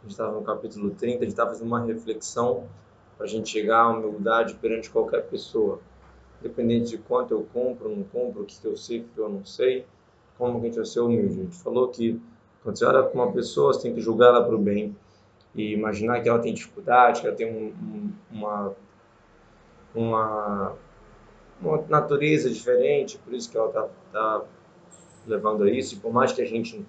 a gente estava no capítulo 30, a gente estava fazendo uma reflexão para a gente chegar à humildade perante qualquer pessoa. Independente de quanto eu compro, não compro, o que eu sei, o que eu não sei, como que a gente vai ser humilde. A gente falou que quando você olha para uma pessoa, você tem que julgar ela para o bem e imaginar que ela tem dificuldade, que ela tem um, uma, uma, uma natureza diferente, por isso que ela está tá levando a isso. E por mais que a gente,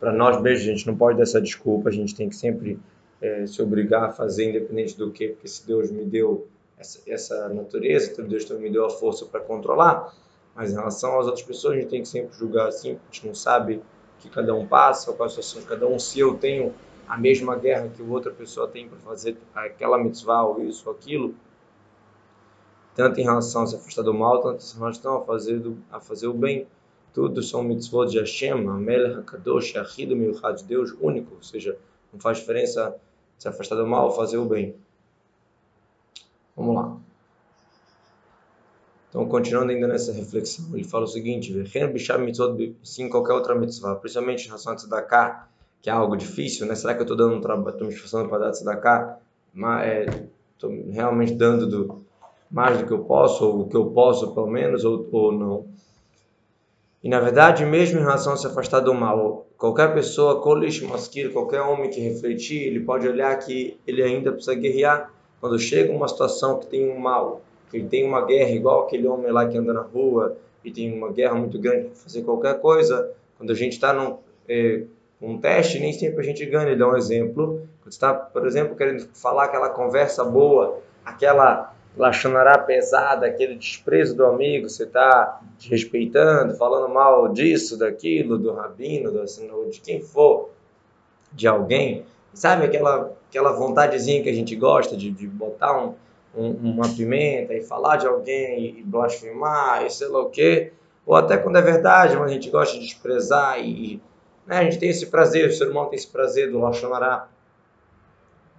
para nós mesmos, a gente não pode dar essa desculpa, a gente tem que sempre é, se obrigar a fazer independente do que, porque se Deus me deu essa, essa natureza, então Deus também me deu a força para controlar. Mas em relação às outras pessoas, a gente tem que sempre julgar assim, a gente não sabe que cada um passa, qual a situação de cada um. Se eu tenho a mesma guerra que outra pessoa tem para fazer aquela mitzvah ou isso ou aquilo, tanto em relação a se afastar do mal, tanto em relação a fazer, do, a fazer o bem. Tudo são mitzvot de Hashem, Amel HaKadosh, Ahido Milchad, Deus único, ou seja, não faz diferença se afastar do mal ou fazer o bem. Vamos lá. Então, continuando ainda nessa reflexão, ele fala o seguinte: sim, qualquer outra mitzvah, principalmente em relação a tzedakah, que é algo difícil, né? Será que eu estou dando um trabalho, estou me esforçando para dar tzedakah? Estou é, realmente dando do, mais do que eu posso, ou o que eu posso, pelo menos, ou, ou não? E na verdade, mesmo em relação a se afastar do mal, qualquer pessoa, kolish maskir, qualquer homem que refletir, ele pode olhar que ele ainda precisa guerrear. Quando chega uma situação que tem um mal, que ele tem uma guerra igual aquele homem lá que anda na rua e tem uma guerra muito grande para fazer qualquer coisa, quando a gente está num é, um teste, nem sempre a gente ganha. Ele dá um exemplo. Quando está, por exemplo, querendo falar aquela conversa boa, aquela lachonará pesada, aquele desprezo do amigo, você está desrespeitando, falando mal disso, daquilo, do rabino, do, assim, de quem for, de alguém, sabe aquela, aquela vontadezinha que a gente gosta de, de botar um, um, uma pimenta e falar de alguém e blasfemar e sei lá o quê, ou até quando é verdade, mas a gente gosta de desprezar e né, a gente tem esse prazer, o ser humano tem esse prazer do lachonará,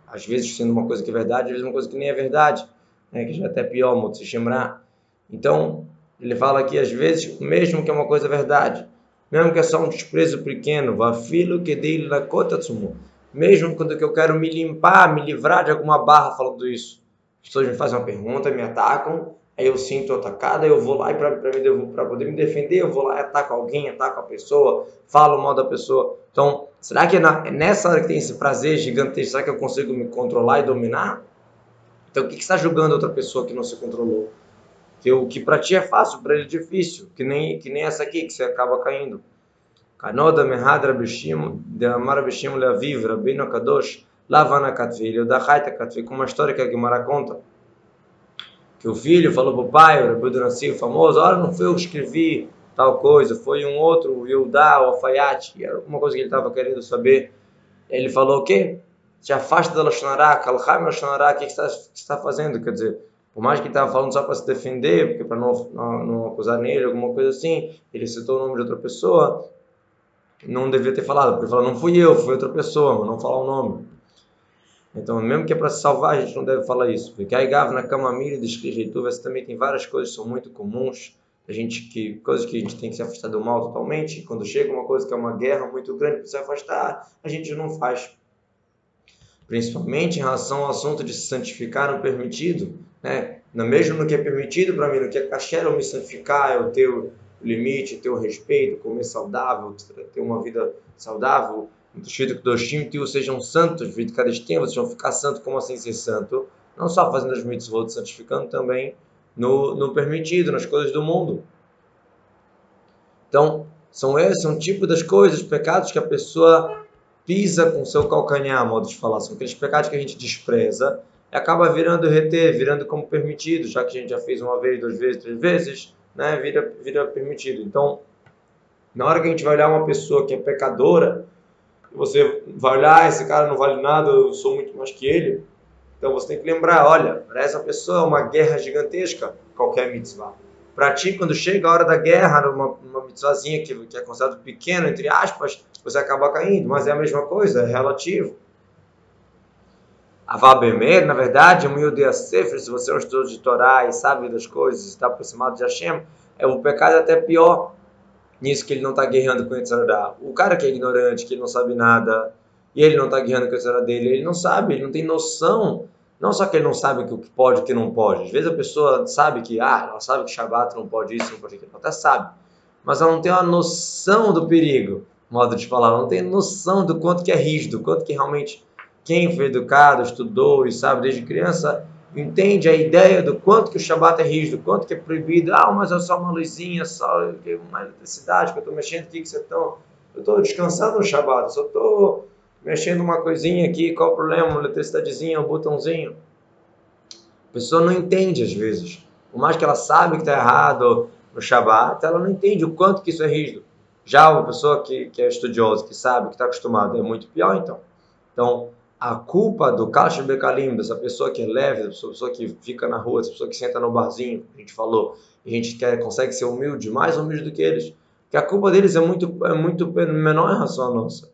às vezes sendo uma coisa que é verdade, às vezes uma coisa que nem é verdade né, que já é até pior, se chamar. Então, ele fala aqui, às vezes, mesmo que é uma coisa verdade, mesmo que é só um desprezo pequeno, vafilo que dele na kotatsumu, mesmo quando eu quero me limpar, me livrar de alguma barra falando isso. As pessoas me fazem uma pergunta, me atacam, aí eu sinto atacada, eu vou lá e para poder me defender, eu vou lá e ataco alguém, ataco a pessoa, falo mal da pessoa. Então, será que é, é nessa hora que tem esse prazer gigantesco, será que eu consigo me controlar e dominar? Então, o que, que está julgando outra pessoa que não se controlou? Que o que para ti é fácil, para ele é difícil, que nem, que nem essa aqui, que você acaba caindo. Kanoda mehadra bishim, de amar bishim leaviv, rabino kadosh, lavana katvi, da haita katvi, com uma história que a Guimara conta. Que o filho falou para o pai, o Rabi o famoso, olha, não foi eu que escrevi tal coisa, foi um outro, o Yudá, o Alfaiate, era alguma coisa que ele estava querendo saber. Ele falou o quê? Se afasta da Lashonará, Kalchai Lashonará, o que você está fazendo? Quer dizer, por mais que ele estava falando só para se defender, porque para não, não, não, acusar nele, alguma coisa assim, ele citou o nome de outra pessoa, não devia ter falado, porque ele falou, não fui eu, foi outra pessoa, mas não falar o nome. Então, mesmo que é para se salvar, a gente não deve falar isso. Porque aí Gav na cama milha de você também tem várias coisas que são muito comuns, a gente que coisas que a gente tem que se afastar do mal totalmente. Quando chega uma coisa que é uma guerra muito grande para se afastar, a gente não faz principalmente em relação ao assunto de se santificar no permitido, né? No mesmo no que é permitido para mim, no que é kasher eu me santificar, eu ter o limite, ter o respeito, comer saudável, ter uma vida saudável, escrito que dois tios sejam santos, vida cada tempo, vocês vão ficar santos, como assim ser santo? Não só fazendo as mitzvot, santificando também no, no permitido, nas coisas do mundo. Então, são esses, são tipo das coisas, pecados que a pessoa pisa com seu calcanhar, modo de falar, são aqueles pecados que a gente despreza acaba virando reter, virando como permitido, já que a gente já fez uma vez, duas vezes, três vezes, né, vira, vira permitido. Então, na hora que a gente vai olhar uma pessoa que é pecadora, você vai olhar, ah, esse cara não vale nada, eu sou muito mais que ele. Então você tem que lembrar, olha, para essa pessoa é uma guerra gigantesca, qualquer mitzvah. Para ti, quando chega a hora da guerra, numa, numa mitzvahzinha que, que é considerado pequeno, entre aspas, você acaba caindo, mas é a mesma coisa, é relativo. Avabemer, na verdade, um Sefer, se você é um estudo de Torá e sabe das coisas, está aproximado de Hashem, é o pecado até pior nisso que ele não está guerreando com Yitzhak. O cara que é ignorante, que não sabe nada, e ele não está guiando com a história dele, ele não sabe, ele não tem noção. Não só que ele não sabe o que pode e o que não pode. Às vezes a pessoa sabe que, ah, ela sabe que Shabbat não pode isso, não pode aquilo. Ela até sabe. Mas ela não tem uma noção do perigo, modo de falar. Ela não tem noção do quanto que é rígido, quanto que realmente quem foi educado, estudou e sabe desde criança, entende a ideia do quanto que o Shabat é rígido, quanto que é proibido. Ah, mas é só uma luzinha, só uma eletricidade que eu estou mexendo aqui, que você estão... Eu estou descansando no Shabat, só estou mexendo uma coisinha aqui, qual o problema? Uma eletricidadezinha, um botãozinho. A pessoa não entende às vezes. Por mais que ela sabe que está errado no Shabat, ela não entende o quanto que isso é rígido. Já uma pessoa que, que é estudiosa, que sabe, que está acostumada, é muito pior então. Então, a culpa do Kashim Bekalim, dessa pessoa que é leve, dessa pessoa que fica na rua, dessa pessoa que senta no barzinho, a gente falou, a gente quer, consegue ser humilde, mais humilde do que eles, que a culpa deles é muito, é muito menor em relação à nossa.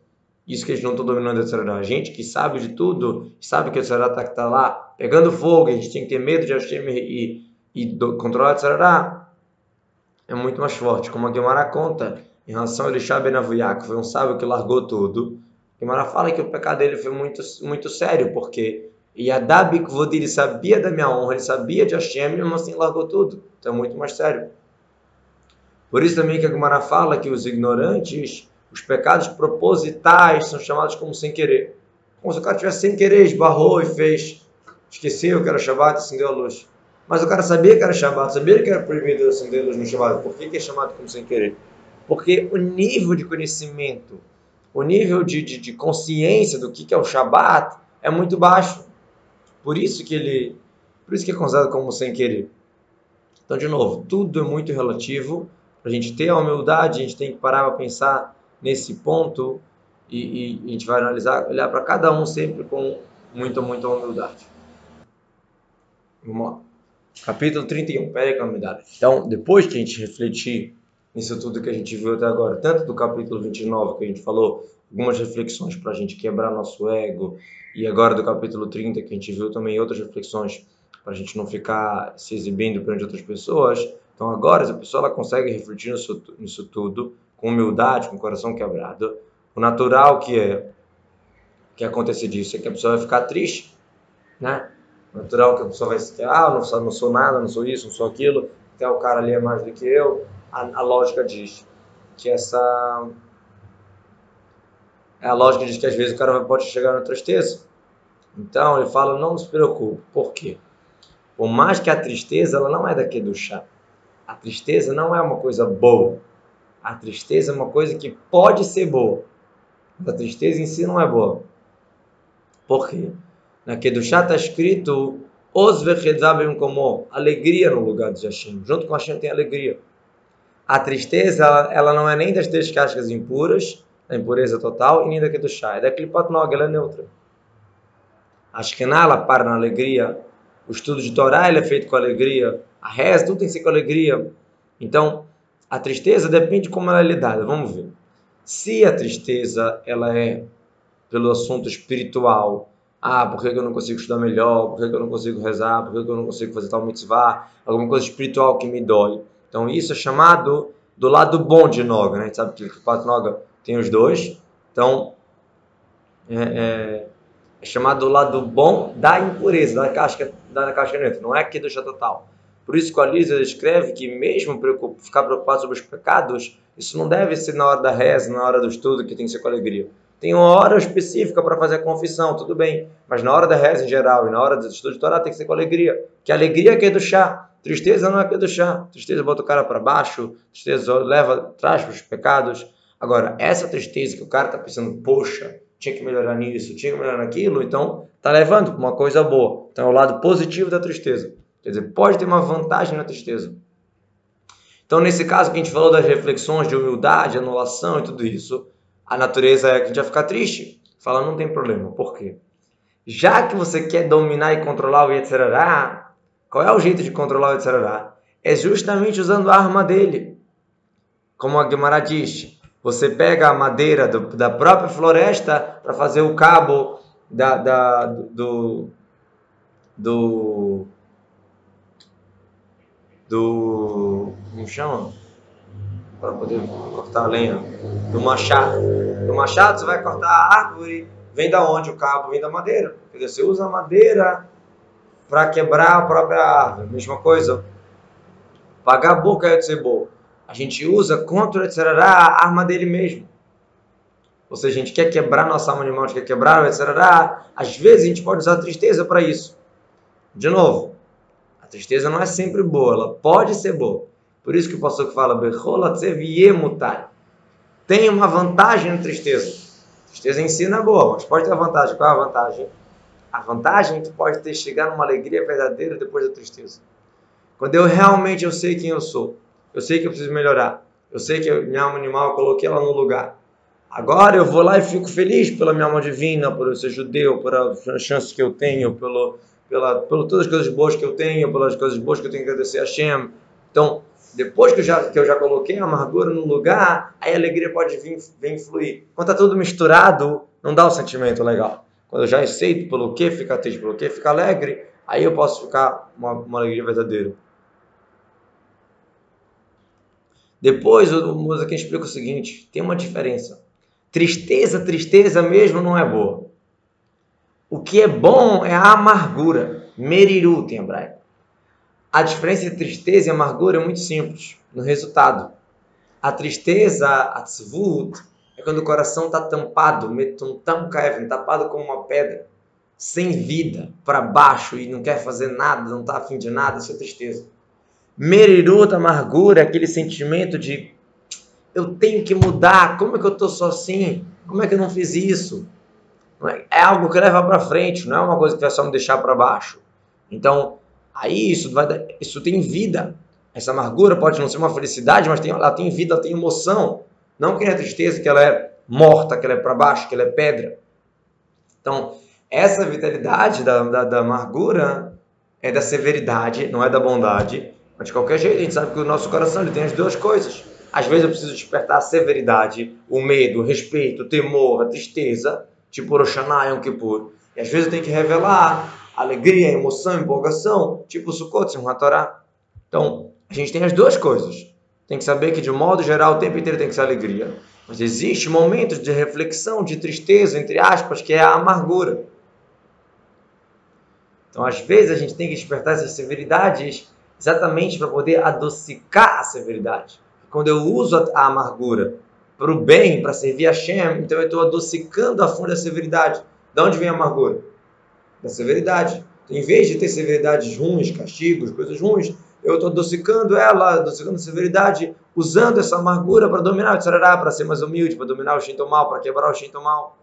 Isso que eles não estão dominando a. A gente que sabe de tudo, sabe que a Tzará está tá lá pegando fogo, a gente tem que ter medo de Hashem e, e do, controlar a Tzará, é muito mais forte. Como a Guimara conta, em relação a Elisha Ben Avuyak, foi um sábio que largou tudo. A Guimara fala que o pecado dele foi muito, muito sério, porque Yadabik Vodi, ele sabia da minha honra, ele sabia de Hashem, mas assim largou tudo. Então é muito mais sério. Por isso também que a Guimara fala que os ignorantes os pecados propositais são chamados como sem querer. Como se o cara tivesse sem querer, esbarrou e fez, esqueceu que era Shabbat e acendeu a luz. Mas o cara sabia que era Shabbat, sabia que era proibido acender a luz no Shabbat. Por que, que é chamado como sem querer? Porque o nível de conhecimento, o nível de, de, de consciência do que, que é o Shabbat é muito baixo. Por isso que ele, por isso que é considerado como sem querer. Então, de novo, tudo é muito relativo. Para a gente ter a humildade, a gente tem que parar para pensar nesse ponto e, e a gente vai analisar, olhar para cada um sempre com muita, muita humildade. Vamos lá. Capítulo 31, Perek Amidad. Então, depois que a gente refletir nisso tudo que a gente viu até agora, tanto do capítulo 29, que a gente falou algumas reflexões para a gente quebrar nosso ego, e agora do capítulo 30, que a gente viu também outras reflexões para a gente não ficar se exibindo perante outras pessoas. Então, agora, a pessoa ela consegue refletir nisso, nisso tudo, com humildade, com coração quebrado, o natural que é que acontece disso é que a pessoa vai ficar triste, né? O natural que a pessoa vai se ah, não sou, não sou nada, não sou isso, não sou aquilo, até o cara ali é mais do que eu. A, a lógica diz que essa a lógica diz que às vezes o cara pode chegar na tristeza. Então ele fala, não se preocupe. Por quê? Por mais que a tristeza ela não é daqui do chá. A tristeza não é uma coisa boa. A tristeza é uma coisa que pode ser boa. Mas a tristeza em si não é boa. Por quê? Na Kedushá está escrito Os vechedzabim como alegria no lugar de Hashem. Junto com Hashem tem alegria. A tristeza, ela, ela não é nem das três cascas impuras, da impureza total, e nem da Kedushá. É da Klipat Nog, ela é neutra. A Shekhinah, ela para na alegria. O estudo de Torá, ele é feito com alegria. A reza, tudo tem que ser com alegria. Então, a tristeza depende de como ela é lidada. Vamos ver. Se a tristeza ela é pelo assunto espiritual, ah, por que eu não consigo estudar melhor? Por que eu não consigo rezar? Por que eu não consigo fazer tal mitzvah? Alguma coisa espiritual que me dói. Então isso é chamado do lado bom de Noga, né? A gente sabe que o quatro Noga tem os dois. Então é, é, é, chamado do lado bom da impureza, da casca, da casca neutra. Não é aqui do total. Por isso que a Lisa escreve que mesmo ficar preocupado sobre os pecados, isso não deve ser na hora da reza, na hora do estudo, que tem que ser com alegria. Tem uma hora específica para fazer a confissão, tudo bem. Mas na hora da reza em geral e na hora do estudo de Torá tem que ser com alegria. Que alegria que é do chá. Tristeza não é que é do chá. Tristeza bota o cara para baixo, tristeza leva, traz para os pecados. Agora, essa tristeza que o cara está pensando, poxa, tinha que melhorar nisso, tinha que melhorar naquilo, então está levando para uma coisa boa. Então é o lado positivo da tristeza. Quer dizer, pode ter uma vantagem na tristeza. Então, nesse caso que a gente falou das reflexões de humildade, anulação e tudo isso, a natureza é que a gente vai ficar triste. Fala, não tem problema. Por quê? Já que você quer dominar e controlar o Yetzirará, qual é o jeito de controlar o Yetzirará? É justamente usando a arma dele. Como a Gemara diz, você pega a madeira do, da própria floresta para fazer o cabo da, da, do, do do. Como chama? Para poder cortar a lenha. Do machado. Do machado você vai cortar a árvore, vem da onde o cabo? Vem da madeira. Quer dizer, você usa a madeira para quebrar a própria árvore. Mesma coisa. Pagar boca é boa. A gente usa contra etc, a arma dele mesmo. Ou seja, a gente quer quebrar nossa alma animal, a gente quer quebrar, etc. Às vezes a gente pode usar a tristeza para isso. De novo, tristeza não é sempre boa, ela pode ser boa. Por isso que o pastor fala, tem uma vantagem na tristeza. Tristeza em si não é boa, mas pode ter a vantagem. Qual é a vantagem? A vantagem é que pode ter chegar numa alegria verdadeira depois da tristeza. Quando eu realmente eu sei quem eu sou, eu sei que eu preciso melhorar, eu sei que minha alma animal eu coloquei ela no lugar, Agora eu vou lá e fico feliz pela minha alma divina, por eu ser judeu, por as chances que eu tenho, pelo, pela, por todas as coisas boas que eu tenho, pelas coisas boas que eu tenho que agradecer a Hashem. Então, depois que eu já, que eu já coloquei a amargura no lugar, aí a alegria pode vir, vir fluir. Quando está tudo misturado, não dá um sentimento legal. Quando eu já aceito pelo que ficar triste, pelo que ficar alegre, aí eu posso ficar uma, uma alegria verdadeira. Depois o Moza explica o seguinte: tem uma diferença. Tristeza, tristeza mesmo não é boa. O que é bom é a amargura. Meriru em hebraico. A diferença entre tristeza e amargura é muito simples no resultado. A tristeza, a tzvut, é quando o coração está tampado, metuntam kaevin, tapado como uma pedra, sem vida, para baixo e não quer fazer nada, não está afim de nada, isso é tristeza. Merirut, amargura, é aquele sentimento de eu tenho que mudar, como é que eu estou só assim? Como é que eu não fiz isso? É, é algo que leva para frente, não é uma coisa que vai só me deixar para baixo. Então, aí isso, vai, isso tem vida. Essa amargura pode não ser uma felicidade, mas tem, ela tem vida, ela tem emoção. Não que é tristeza, que ela é morta, que ela é para baixo, que ela é pedra. Então, essa vitalidade da, da, da amargura é da severidade, não é da bondade. Mas de qualquer jeito, a gente sabe que o nosso coração ele tem as duas coisas. Às vezes eu preciso despertar a severidade, o medo, o respeito, o temor, a tristeza, tipo Rosh Hashanah, Kippur. E às vezes tenho que revelar alegria, emoção, empolgação, tipo Sukkot, um Torá. Então, a gente tem as duas coisas. Tem que saber que, de modo geral, o tempo inteiro tem que ser alegria. Mas existe momentos de reflexão, de tristeza, entre aspas, que é a amargura. Então, às vezes, a gente tem que despertar essas severidades exatamente para poder adocicar a severidade. Quando eu uso a, amargura para o bem, para servir a Shem, então eu estou adocicando a fonte da severidade. De onde vem a amargura? Da severidade. Então, em vez de ter severidades ruins, castigos, coisas ruins, eu estou adocicando ela, adocicando a severidade, usando essa amargura para dominar o tsarará, para ser mais humilde, para dominar o shinto mal, para quebrar o shinto mal.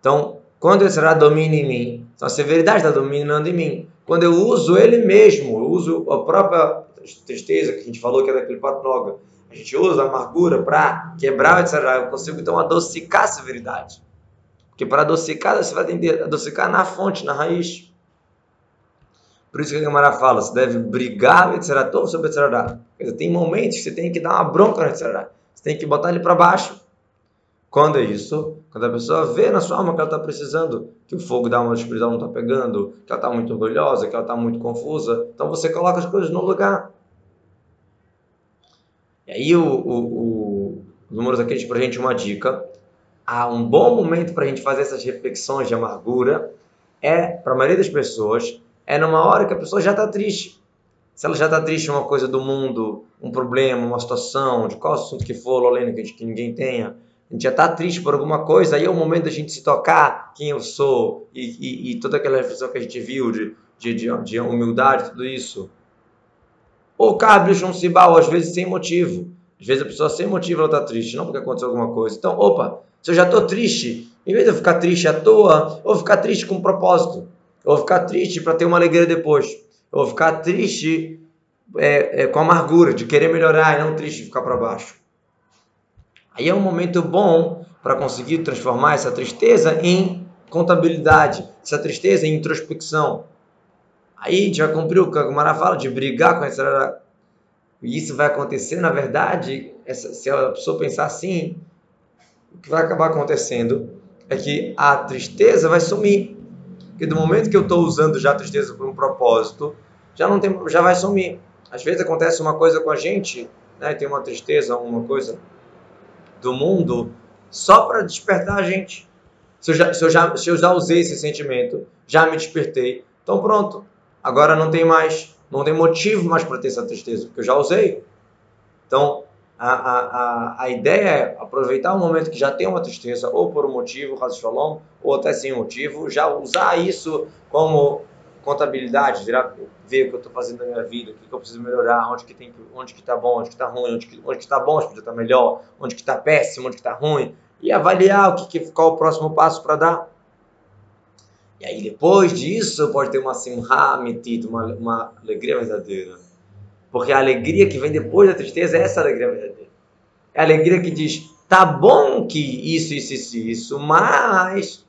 Então, quando o tsarará domina em mim, então a severidade está dominando em mim. Quando eu uso ele mesmo, eu uso a própria tristeza que a gente falou que é daquele patnoga, a gente usa a amargura para quebrar, etc. Eu consigo então adocicar a severidade. Porque para adocicar, você vai entender, adocicar na fonte, na raiz. Por isso que a Gamara fala, você deve brigar, etc. Todo sobre etc. Tem momentos que você tem que dar uma bronca no etc. Você tem que botar ele para baixo. Quando é isso? Quando a pessoa vê na sua alma que ela está precisando, que o fogo da alma espiritual não está pegando, que ela está muito orgulhosa, que ela está muito confusa, então você coloca as coisas no lugar. E aí o, o, o, os números aqui para a gente uma dica. Há um bom momento para a gente fazer essas reflexões de amargura é, para a maioria das pessoas, é numa hora que a pessoa já está triste. Se ela já está triste uma coisa do mundo, um problema, uma situação, de qual assunto que for, além que, que ninguém tenha, a gente já está triste por alguma coisa, aí é o momento da gente se tocar quem eu sou e, e, e toda aquela reflexão que a gente viu de, de, de, de humildade, tudo isso. Ou cabe um cibal, às vezes sem motivo. Às vezes a pessoa sem motivo ela está triste, não porque aconteceu alguma coisa. Então, opa, se eu já estou triste, em vez de eu ficar triste à toa, vou ficar triste com um propósito. Vou ficar triste para ter uma alegria depois. Vou ficar triste é, é, com amargura, de querer melhorar e não triste de ficar para baixo. Aí é um momento bom para conseguir transformar essa tristeza em contabilidade, essa tristeza em introspecção. Aí vai cumprir o que a Gumara fala de brigar com essa. E isso vai acontecer, na verdade, essa, se a pessoa pensar assim, o que vai acabar acontecendo é que a tristeza vai sumir. Porque do momento que eu estou usando já a tristeza por um propósito, já não tem, já vai sumir. Às vezes acontece uma coisa com a gente, né, tem uma tristeza, uma coisa do mundo, só para despertar a gente. Se eu, já, se, eu já, se eu já usei esse sentimento, já me despertei, então pronto. Agora não tem mais, não tem motivo mais para ter essa tristeza, porque eu já usei. Então, a, a, a, a ideia é aproveitar o momento que já tem uma tristeza, ou por um motivo, Shalom, ou até sem motivo, já usar isso como contabilidade, virar, ver o que eu estou fazendo na minha vida, o que, que, eu preciso melhorar, onde que tem, onde que está bom, onde que está ruim, onde que, onde está bom, onde podia estar tá melhor, onde que está péssimo, onde que está ruim, e avaliar o que, que qual o próximo passo para dar. E aí depois disso pode ter uma simha metida, uma, uma alegria verdadeira. Porque a alegria que vem depois da tristeza é essa alegria verdadeira. É a alegria que diz, tá bom que isso, isso, isso, isso, mas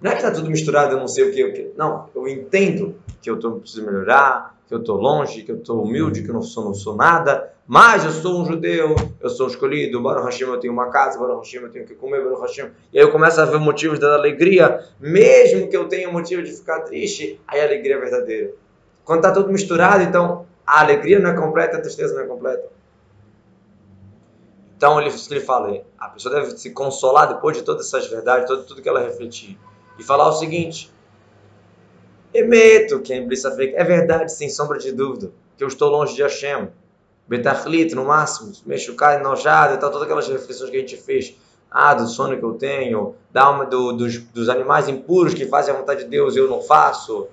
não é que tá tudo misturado, eu não sei o que, o que. Não, eu entendo que eu tô, preciso melhorar, que eu estou longe, que eu estou humilde, que eu não sou, não sou nada, mas eu sou um judeu, eu sou escolhido, Baruch Hashem, eu tenho uma casa, Baruch Hashem, eu tenho que comer, Baruch Hashem. E aí eu começo a ver motivos da alegria, mesmo que eu tenha motivo de ficar triste, aí a alegria é verdadeira. Quando está tudo misturado, então a alegria não é completa, a tristeza não é completa. Então ele, ele fala, a pessoa deve se consolar depois de todas essas verdades, tudo, tudo que ela refletir e falar o seguinte: Emeto, que é verdade, sem sombra de dúvida, que eu estou longe de Hashem. Betachlit, no máximo, Meshukai, enojado e tal, todas aquelas reflexões que a gente fez. Ah, do sono que eu tenho, da alma do, dos, dos animais impuros que fazem a vontade de Deus eu não faço.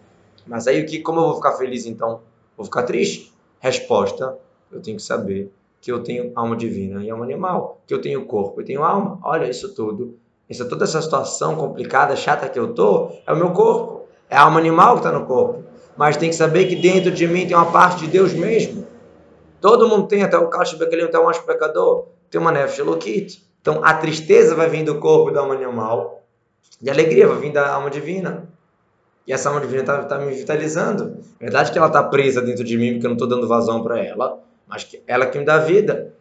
Mas aí, que, como eu vou ficar feliz então? Vou ficar triste? Resposta: eu tenho que saber que eu tenho alma divina e alma animal, que eu tenho corpo e tenho alma. Olha isso tudo essa, toda essa situação complicada, chata que eu tô, é o meu corpo. É a alma animal que está no corpo. Mas tem que saber que dentro de mim tem uma parte de Deus mesmo. Todo mundo tem, até o Kash Bekelim, até o anjo pecador. Tem uma nefesh Elokit. Então a tristeza vai vir do corpo da alma animal. E a alegria vai vir da alma divina. E essa alma divina está tá me vitalizando. É verdade que ela está presa dentro de mim, porque eu não estou dando vazão para ela. Mas que ela que me dá vida.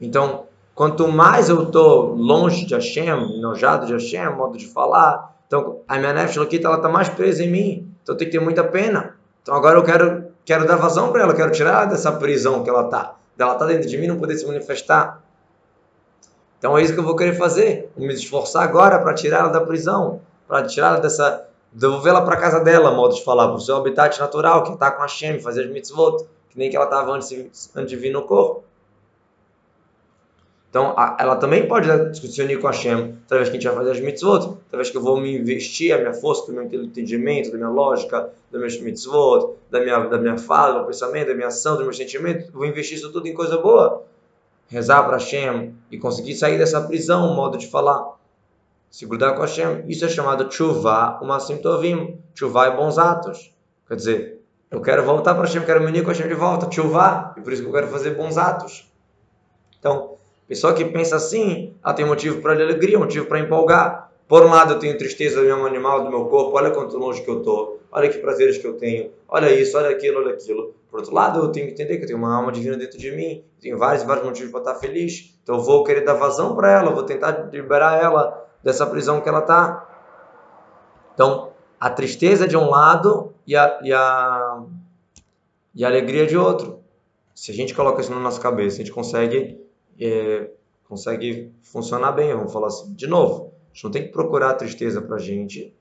Então, Quanto mais eu estou longe de Hashem, enojado de Hashem, modo de falar, então a minha nefesh ela está mais presa em mim. Então tem que ter muita pena. Então agora eu quero, quero dar vazão para ela, quero tirar dessa prisão que ela está. Ela está dentro de mim, não poder se manifestar. Então é isso que eu vou querer fazer. Vou me esforçar agora para tirar ela da prisão, para tirar ela dessa. devolvê-la para casa dela, modo de falar, para o seu habitat natural, que está com Hashem, fazer as mitzvot, que nem que ela estava antes, antes de vir no corpo. Então, ela também pode discutir com Hashem, através que a gente vai fazer as mitzvot, através que eu vou me investir a minha força, do meu entendimento, da minha lógica, da minha mitzvot, da minha, da minha fala, do meu pensamento, da minha ação, do meu sentimento, vou investir isso tudo em coisa boa. Rezar para Hashem e conseguir sair dessa prisão, modo de falar. Se grudar com Hashem. Isso é chamado tshuva, uma tovim. Tshuva é bons atos. Quer dizer, eu quero voltar para Hashem, quero me unir com Hashem de volta. Tshuva, e por isso que eu quero fazer bons atos. Então, Pessoa que pensa assim, ela tem motivo para alegria, motivo para empolgar. Por um lado, eu tenho tristeza do meu animal, do meu corpo, olha quanto longe que eu estou, olha que prazeres que eu tenho, olha isso, olha aquilo, olha aquilo. Por outro lado, eu tenho que entender que eu tenho uma alma divina dentro de mim, tenho vários vários motivos para estar feliz. Então, eu vou querer dar vazão para ela, vou tentar liberar ela dessa prisão que ela está. Então, a tristeza de um lado e a, e a, e a alegria de outro. Se a gente coloca isso na nossa cabeça, a gente consegue é, consegue funcionar bem, vamos falar assim. De novo, a gente não tem que procurar tristeza para a gente.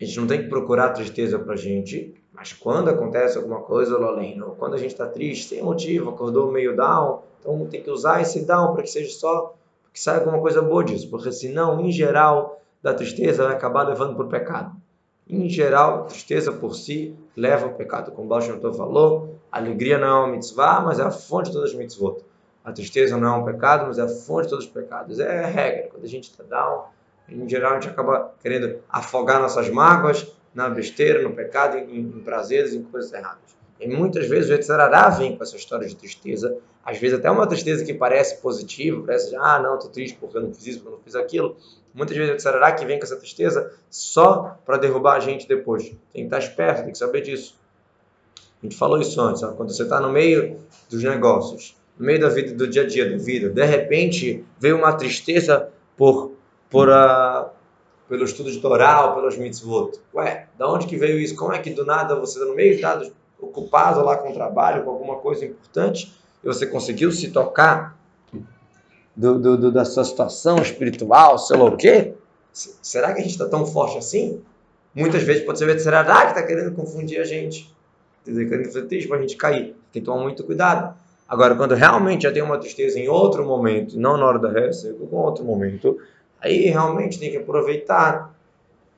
A gente não tem que procurar tristeza para a gente, mas quando acontece alguma coisa, Loleno, quando a gente está triste, sem motivo, acordou meio down, então tem que usar esse down para que seja só, que saia alguma coisa boa disso, porque senão, em geral, da tristeza vai acabar levando para o pecado. Em geral, tristeza por si leva ao pecado. Como Baal Shem falou, a alegria não é uma mitzvah, mas é a fonte de todas as mitzvot. A tristeza não é um pecado, mas é a fonte de todos os pecados. É a regra. Quando a gente está down, em geral a gente acaba querendo afogar nossas mágoas na besteira, no pecado, em, em prazeres, em coisas erradas. E muitas vezes o Yetzirará vem com essa história de tristeza, às vezes até uma tristeza que parece positiva, parece, ah, não, estou triste porque eu não fiz isso, porque eu não fiz aquilo, Muitas vezes é o Sarará que vem com essa tristeza só para derrubar a gente depois. Tem que estar esperto, tem que saber disso. A gente falou isso antes, quando você está no meio dos negócios, no meio da vida, do dia a dia da vida, de repente veio uma tristeza por, por a, pelo estudo de Torá pelos mitzvot. Ué, da onde que veio isso? Como é que do nada você está no meio, está ocupado lá com o trabalho, com alguma coisa importante, e você conseguiu se tocar do, do, do, da sua situação espiritual, sei lá o quê, será que a gente está tão forte assim? Muitas vezes pode ser será que está querendo confundir a gente, querendo fazer triste para a gente cair. Tem que tomar muito cuidado. Agora, quando realmente já tem uma tristeza em outro momento, não na hora da reza, em outro momento, aí realmente tem que aproveitar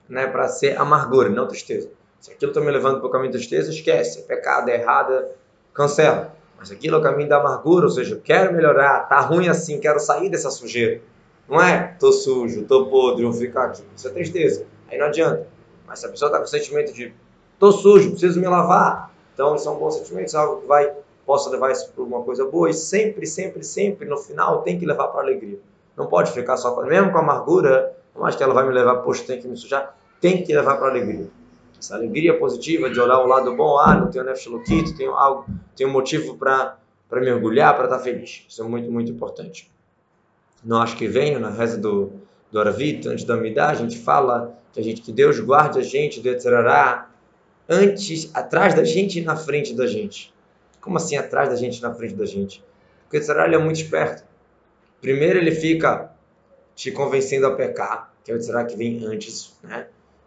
né, para ser amargura, não tristeza. Se aquilo está me levando para o caminho da tristeza, esquece. É pecado, é errado, cancela. Mas aquilo é o caminho da amargura, ou seja, eu quero melhorar, tá ruim assim, quero sair dessa sujeira. Não é, tô sujo, tô podre, vou ficar aqui. Isso é tristeza. Aí não adianta. Mas se a pessoa está com o sentimento de tô sujo, preciso me lavar, então isso é um bom sentimento, isso é algo que vai, possa levar isso para uma coisa boa e sempre, sempre, sempre no final tem que levar para alegria. Não pode ficar só, mesmo com a amargura, não acho que ela vai me levar, poxa, tem que me sujar, tem que levar para alegria. Essa alegria positiva de olhar o lado bom, ah, não tenho nefshiloquito, tenho algo, tenho motivo para para mergulhar, para estar tá feliz. Isso é muito, muito importante. No acho que vem, na reza do, do Aravita, antes da Midah, a gente fala que, a gente, que Deus guarde a gente do Etzerará antes, atrás da gente e na frente da gente. Como assim atrás da gente e na frente da gente? Porque o Etzerará é muito esperto. Primeiro ele fica te convencendo a pecar, que é o Etzerará que vem antes, né?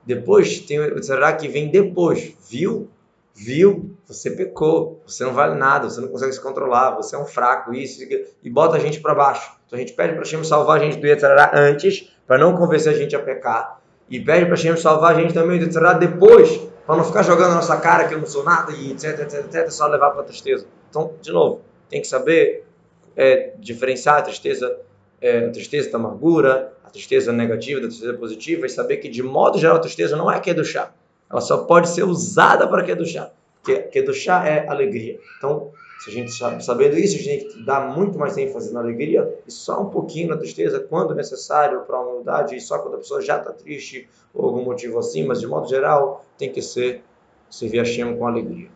Depois tem o Tzará que vem depois. Viu? Viu? Você pecou. Você não vale nada. Você não consegue se controlar. Você é um fraco. Isso. E bota a gente para baixo. Então a gente pede para Hashem salvar a gente do Yetzirah antes, para não convencer a gente a pecar. E pede para Hashem salvar a gente também do Yetzirah depois, para não ficar jogando na nossa cara que eu não sou nada e etc, etc, etc, só levar para a tristeza. Então, de novo, tem que saber é, diferenciar a tristeza, é, a tristeza da amargura, a tristeza negativa da tristeza positiva e saber que, de modo geral, a tristeza não é é do chá. Ela só pode ser usada para é do chá. Que é do chá é alegria. Então, se a gente sabe, sabendo isso, a gente dar muito mais ênfase na alegria e só um pouquinho na tristeza quando necessário para a humildade e só quando a pessoa já está triste ou algum motivo assim, mas de modo geral tem que ser servir a com alegria.